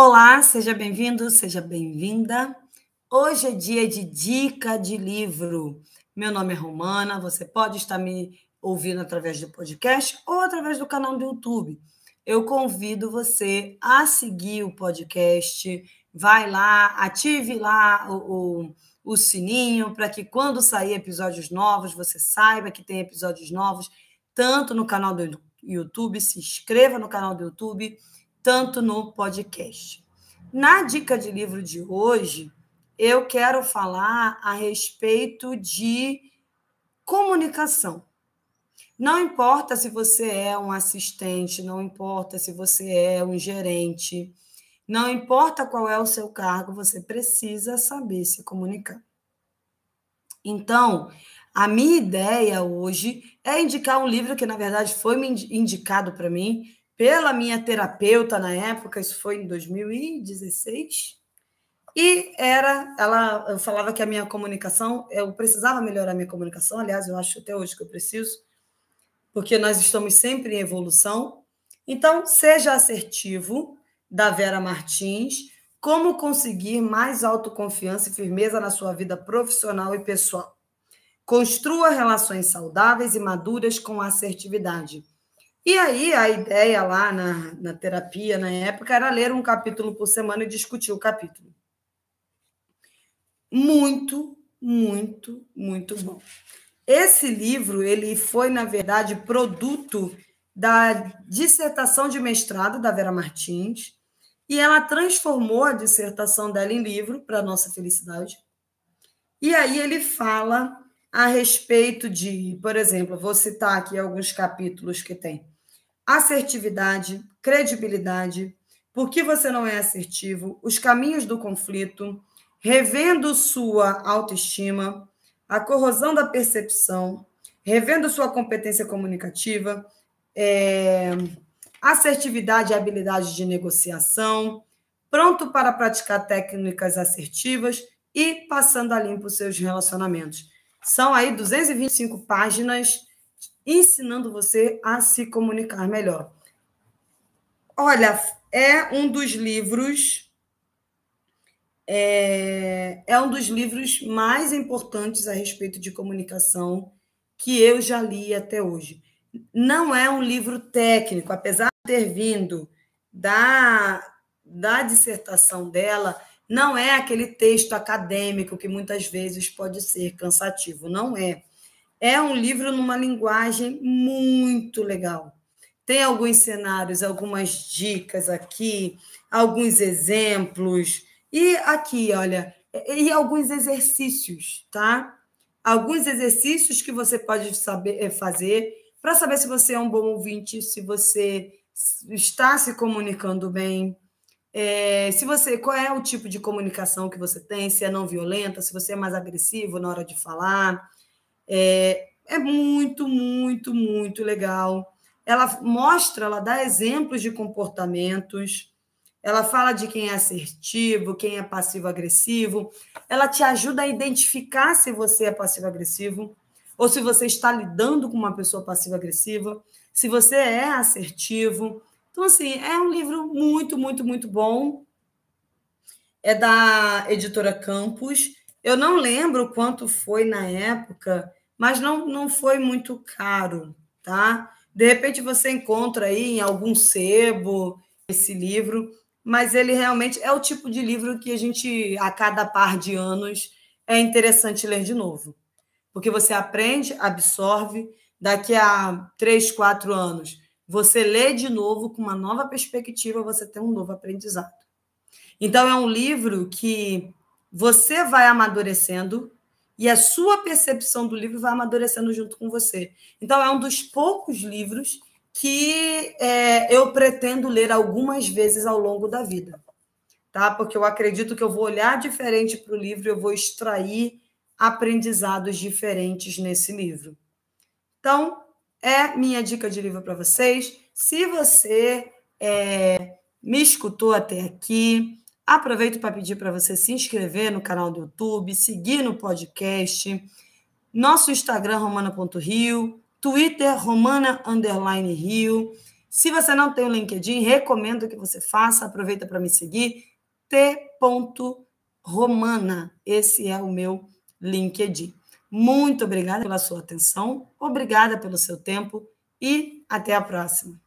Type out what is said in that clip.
Olá, seja bem-vindo, seja bem-vinda. Hoje é dia de dica de livro. Meu nome é Romana, você pode estar me ouvindo através do podcast ou através do canal do YouTube. Eu convido você a seguir o podcast, vai lá, ative lá o, o, o sininho para que quando sair episódios novos, você saiba que tem episódios novos, tanto no canal do YouTube, se inscreva no canal do YouTube tanto no podcast. Na dica de livro de hoje, eu quero falar a respeito de comunicação. Não importa se você é um assistente, não importa se você é um gerente, não importa qual é o seu cargo, você precisa saber se comunicar. Então, a minha ideia hoje é indicar um livro que, na verdade, foi indicado para mim pela minha terapeuta na época, isso foi em 2016. E era, ela eu falava que a minha comunicação, eu precisava melhorar a minha comunicação, aliás, eu acho até hoje que eu preciso, porque nós estamos sempre em evolução. Então, seja assertivo, da Vera Martins, como conseguir mais autoconfiança e firmeza na sua vida profissional e pessoal. Construa relações saudáveis e maduras com assertividade e aí, a ideia lá na, na terapia, na época, era ler um capítulo por semana e discutir o capítulo. Muito, muito, muito bom. Esse livro, ele foi, na verdade, produto da dissertação de mestrado da Vera Martins, e ela transformou a dissertação dela em livro, para nossa felicidade. E aí ele fala a respeito de, por exemplo, vou citar aqui alguns capítulos que tem assertividade, credibilidade, por que você não é assertivo, os caminhos do conflito, revendo sua autoestima, a corrosão da percepção, revendo sua competência comunicativa, é, assertividade e habilidade de negociação, pronto para praticar técnicas assertivas e passando a limpo seus relacionamentos. São aí 225 páginas ensinando você a se comunicar melhor. Olha, é um dos livros é, é um dos livros mais importantes a respeito de comunicação que eu já li até hoje. Não é um livro técnico, apesar de ter vindo da, da dissertação dela, não é aquele texto acadêmico que muitas vezes pode ser cansativo, não é. É um livro numa linguagem muito legal. Tem alguns cenários, algumas dicas aqui, alguns exemplos. E aqui, olha, e alguns exercícios, tá? Alguns exercícios que você pode saber eh, fazer para saber se você é um bom ouvinte, se você está se comunicando bem, é, se você qual é o tipo de comunicação que você tem, se é não violenta, se você é mais agressivo na hora de falar, é, é muito, muito, muito legal. Ela mostra, ela dá exemplos de comportamentos, ela fala de quem é assertivo, quem é passivo-agressivo, ela te ajuda a identificar se você é passivo-agressivo ou se você está lidando com uma pessoa passiva-agressiva, se você é assertivo. Então, assim, é um livro muito, muito, muito bom. É da editora Campos. Eu não lembro quanto foi na época, mas não, não foi muito caro, tá? De repente você encontra aí em algum sebo esse livro, mas ele realmente é o tipo de livro que a gente, a cada par de anos, é interessante ler de novo. Porque você aprende, absorve, daqui a três, quatro anos, você lê de novo com uma nova perspectiva, você tem um novo aprendizado. Então, é um livro que você vai amadurecendo e a sua percepção do livro vai amadurecendo junto com você. Então, é um dos poucos livros que é, eu pretendo ler algumas vezes ao longo da vida, tá? Porque eu acredito que eu vou olhar diferente para o livro, eu vou extrair aprendizados diferentes nesse livro. Então, é minha dica de livro para vocês. Se você é, me escutou até aqui, Aproveito para pedir para você se inscrever no canal do YouTube, seguir no podcast, nosso Instagram, romana.rio, Twitter, romana, underline, rio. Se você não tem o LinkedIn, recomendo que você faça. Aproveita para me seguir. T.romana. Esse é o meu LinkedIn. Muito obrigada pela sua atenção, obrigada pelo seu tempo e até a próxima.